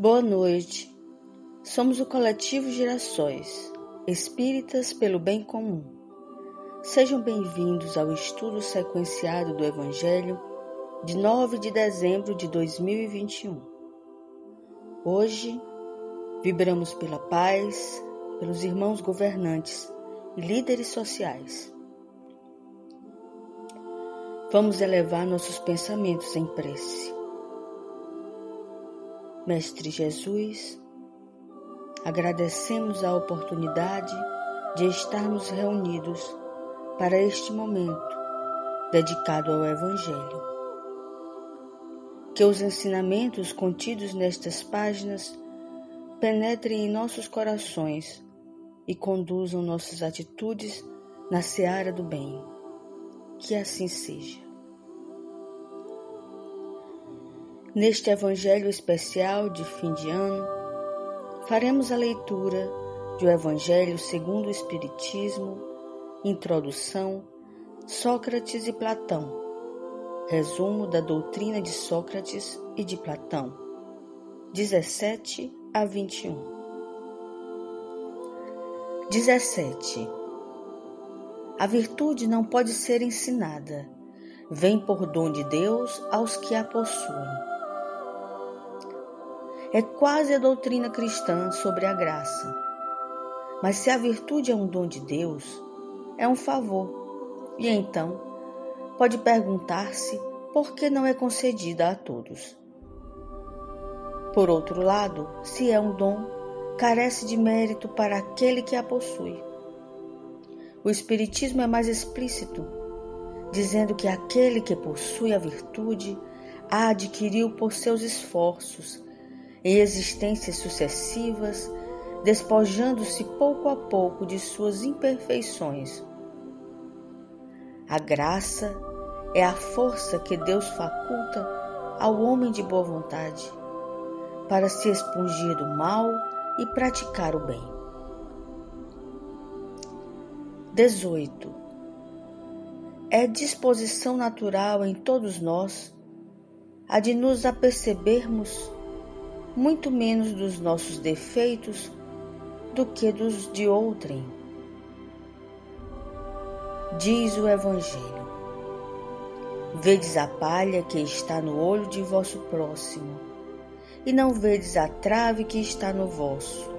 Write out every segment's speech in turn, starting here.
Boa noite. Somos o coletivo Gerações, espíritas pelo bem comum. Sejam bem-vindos ao estudo sequenciado do Evangelho de 9 de dezembro de 2021. Hoje, vibramos pela paz, pelos irmãos governantes e líderes sociais. Vamos elevar nossos pensamentos em prece. Mestre Jesus, agradecemos a oportunidade de estarmos reunidos para este momento dedicado ao Evangelho. Que os ensinamentos contidos nestas páginas penetrem em nossos corações e conduzam nossas atitudes na seara do bem. Que assim seja. Neste Evangelho especial de fim de ano, faremos a leitura do Evangelho segundo o Espiritismo, Introdução, Sócrates e Platão, resumo da doutrina de Sócrates e de Platão, 17 a 21. 17. A virtude não pode ser ensinada, vem por dom de Deus aos que a possuem é quase a doutrina cristã sobre a graça. Mas se a virtude é um dom de Deus, é um favor, e então pode perguntar-se por que não é concedida a todos. Por outro lado, se é um dom, carece de mérito para aquele que a possui. O Espiritismo é mais explícito, dizendo que aquele que possui a virtude a adquiriu por seus esforços em existências sucessivas, despojando-se pouco a pouco de suas imperfeições. A graça é a força que Deus faculta ao homem de boa vontade para se expungir do mal e praticar o bem. 18. É disposição natural em todos nós a de nos apercebermos muito menos dos nossos defeitos do que dos de outrem. Diz o Evangelho: Vedes a palha que está no olho de vosso próximo, e não vedes a trave que está no vosso.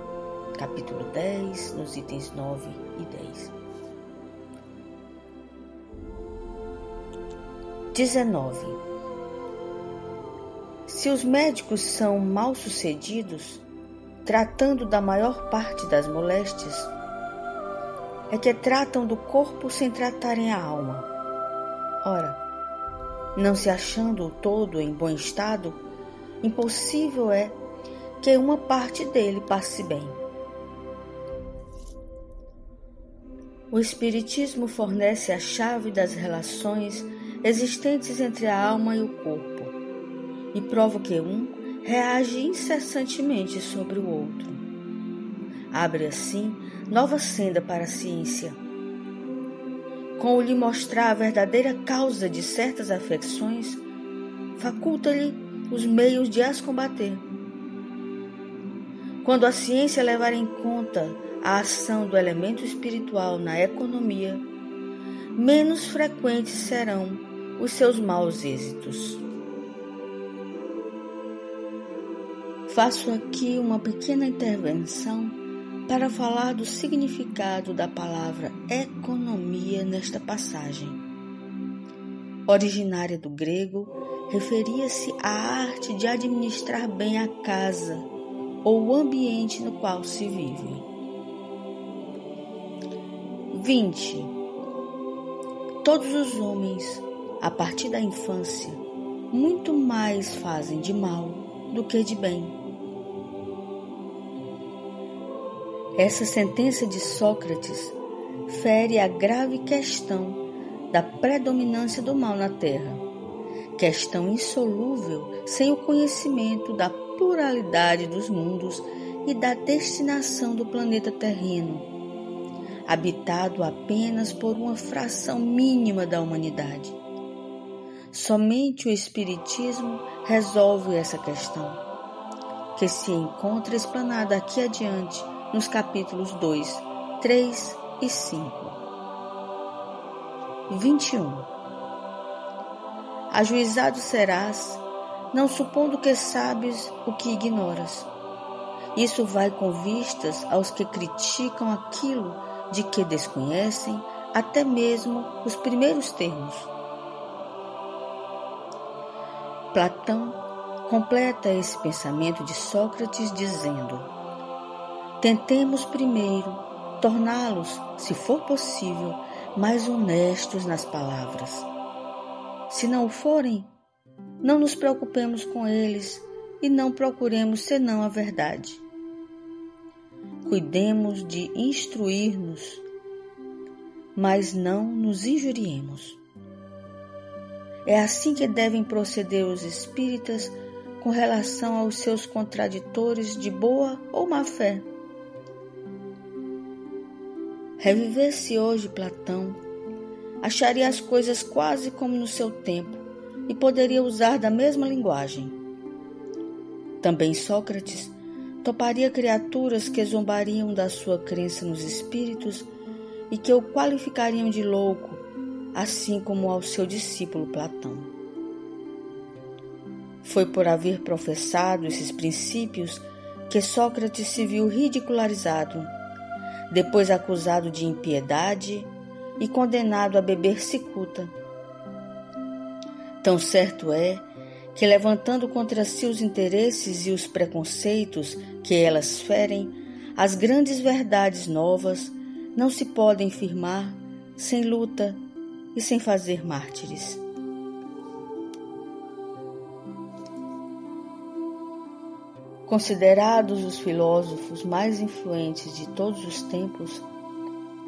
Capítulo 10, nos itens 9 e 10. 19. Se os médicos são mal sucedidos, tratando da maior parte das moléstias, é que tratam do corpo sem tratarem a alma. Ora, não se achando o todo em bom estado, impossível é que uma parte dele passe bem. O Espiritismo fornece a chave das relações existentes entre a alma e o corpo e prova que um reage incessantemente sobre o outro. Abre assim nova senda para a ciência. Com lhe mostrar a verdadeira causa de certas afecções, faculta-lhe os meios de as combater. Quando a ciência levar em conta a ação do elemento espiritual na economia, menos frequentes serão os seus maus êxitos. Faço aqui uma pequena intervenção para falar do significado da palavra economia nesta passagem. Originária do grego, referia-se à arte de administrar bem a casa ou o ambiente no qual se vive. 20. Todos os homens, a partir da infância, muito mais fazem de mal do que de bem. Essa sentença de Sócrates fere a grave questão da predominância do mal na Terra, questão insolúvel sem o conhecimento da pluralidade dos mundos e da destinação do planeta terreno, habitado apenas por uma fração mínima da humanidade. Somente o Espiritismo resolve essa questão que se encontra explanada aqui adiante nos capítulos 2, 3 e 5. 21. Ajuizado serás, não supondo que sabes o que ignoras. Isso vai com vistas aos que criticam aquilo de que desconhecem até mesmo os primeiros termos. Platão completa esse pensamento de Sócrates dizendo: Tentemos primeiro torná-los, se for possível, mais honestos nas palavras. Se não o forem, não nos preocupemos com eles e não procuremos senão a verdade. Cuidemos de instruir-nos, mas não nos injuriemos. É assim que devem proceder os espíritas com relação aos seus contraditores de boa ou má fé. Revivesse hoje Platão, acharia as coisas quase como no seu tempo e poderia usar da mesma linguagem. Também Sócrates toparia criaturas que zombariam da sua crença nos espíritos e que o qualificariam de louco, assim como ao seu discípulo Platão. Foi por haver professado esses princípios que Sócrates se viu ridicularizado, depois acusado de impiedade e condenado a beber cicuta. Tão certo é que, levantando contra si os interesses e os preconceitos que elas ferem, as grandes verdades novas não se podem firmar sem luta e sem fazer mártires. Considerados os filósofos mais influentes de todos os tempos,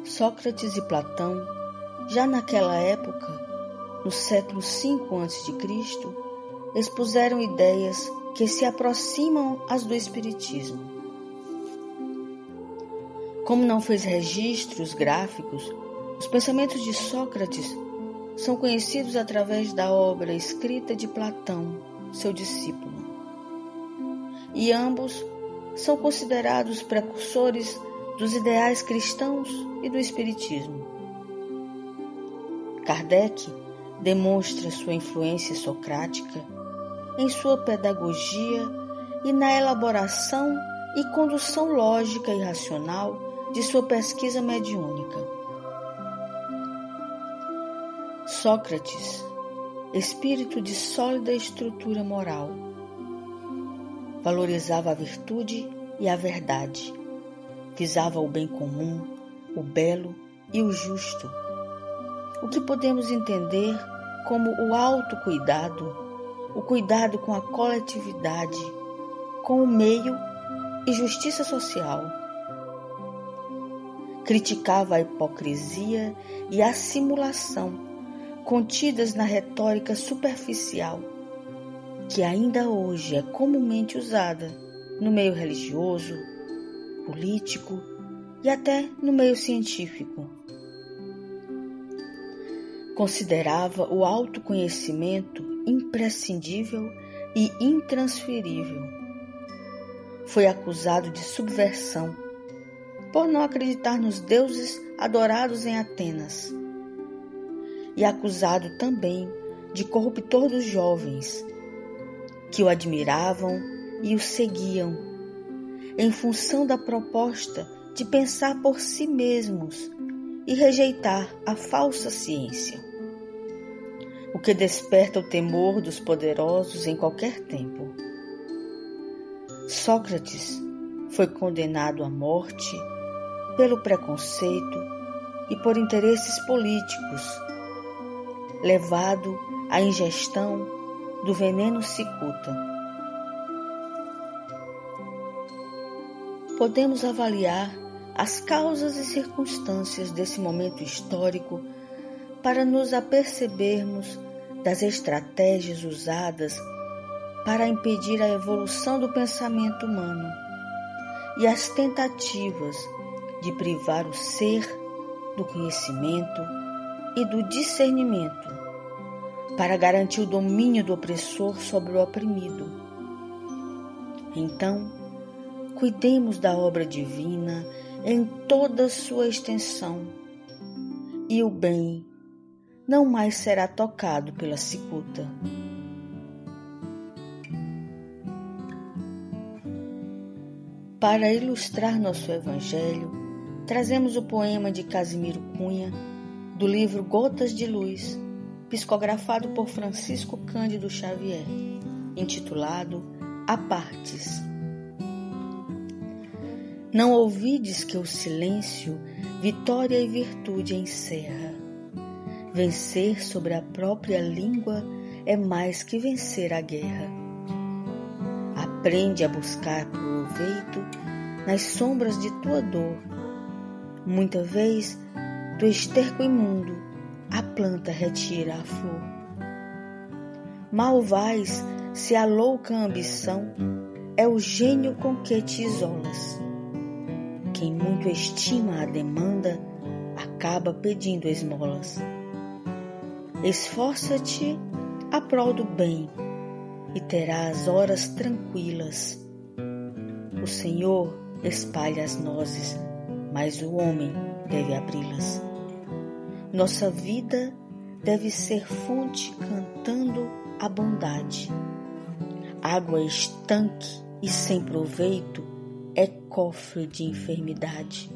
Sócrates e Platão, já naquela época, no século V a.C., expuseram ideias que se aproximam às do Espiritismo. Como não fez registros gráficos, os pensamentos de Sócrates são conhecidos através da obra escrita de Platão, seu discípulo e ambos são considerados precursores dos ideais cristãos e do Espiritismo. Kardec demonstra sua influência socrática em sua pedagogia e na elaboração e condução lógica e racional de sua pesquisa mediúnica. Sócrates, espírito de sólida estrutura moral, valorizava a virtude e a verdade, visava o bem comum, o belo e o justo, o que podemos entender como o autocuidado, o cuidado com a coletividade, com o meio e justiça social. Criticava a hipocrisia e a simulação contidas na retórica superficial que ainda hoje é comumente usada no meio religioso, político e até no meio científico. Considerava o autoconhecimento imprescindível e intransferível. Foi acusado de subversão por não acreditar nos deuses adorados em Atenas e acusado também de corruptor dos jovens que o admiravam e o seguiam, em função da proposta de pensar por si mesmos e rejeitar a falsa ciência, o que desperta o temor dos poderosos em qualquer tempo. Sócrates foi condenado à morte pelo preconceito e por interesses políticos, levado à ingestão do veneno cicuta. Podemos avaliar as causas e circunstâncias desse momento histórico para nos apercebermos das estratégias usadas para impedir a evolução do pensamento humano e as tentativas de privar o ser do conhecimento e do discernimento para garantir o domínio do opressor sobre o oprimido. Então, cuidemos da obra divina em toda sua extensão, e o bem não mais será tocado pela cicuta. Para ilustrar nosso Evangelho, trazemos o poema de Casimiro Cunha, do livro Gotas de Luz, psicografado por Francisco Cândido Xavier, intitulado Apartes. Não ouvides que o silêncio vitória e virtude encerra. Vencer sobre a própria língua é mais que vencer a guerra. Aprende a buscar proveito nas sombras de tua dor. Muita vez, do esterco imundo, a planta retira a flor. Mal vais se a louca ambição é o gênio com que te isolas. Quem muito estima a demanda acaba pedindo esmolas. Esforça-te a prol do bem e terás horas tranquilas. O Senhor espalha as nozes, mas o homem deve abri-las. Nossa vida deve ser fonte cantando a bondade. Água estanque e sem proveito é cofre de enfermidade.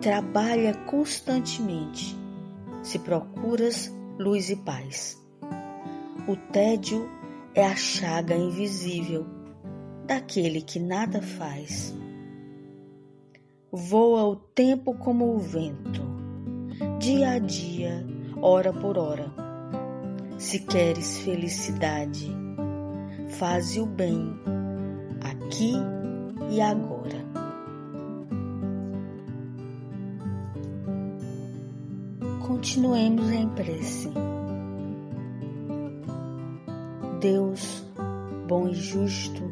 Trabalha constantemente se procuras luz e paz. O tédio é a chaga invisível daquele que nada faz. Voa o tempo como o vento, dia a dia, hora por hora se queres felicidade, faze o bem aqui e agora. Continuemos em prece. Deus, bom e justo,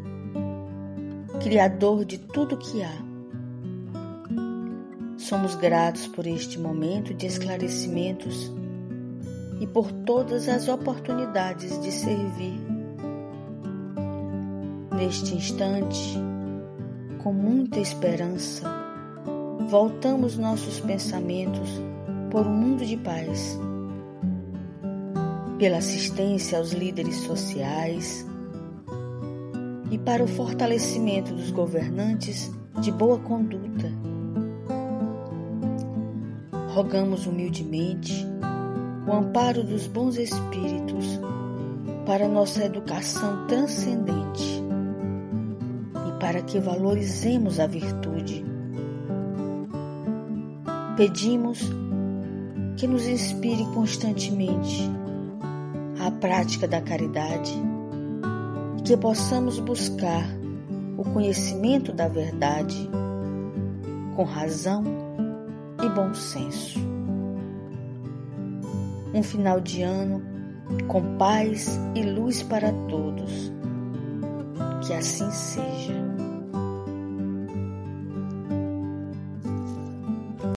Criador de tudo que há, somos gratos por este momento de esclarecimentos e por todas as oportunidades de servir. Neste instante, com muita esperança, voltamos nossos pensamentos por um mundo de paz, pela assistência aos líderes sociais e para o fortalecimento dos governantes de boa conduta. Rogamos humildemente o amparo dos bons espíritos para nossa educação transcendente e para que valorizemos a virtude. Pedimos que nos inspire constantemente à prática da caridade e que possamos buscar o conhecimento da verdade com razão e bom senso um final de ano com paz e luz para todos. Que assim seja.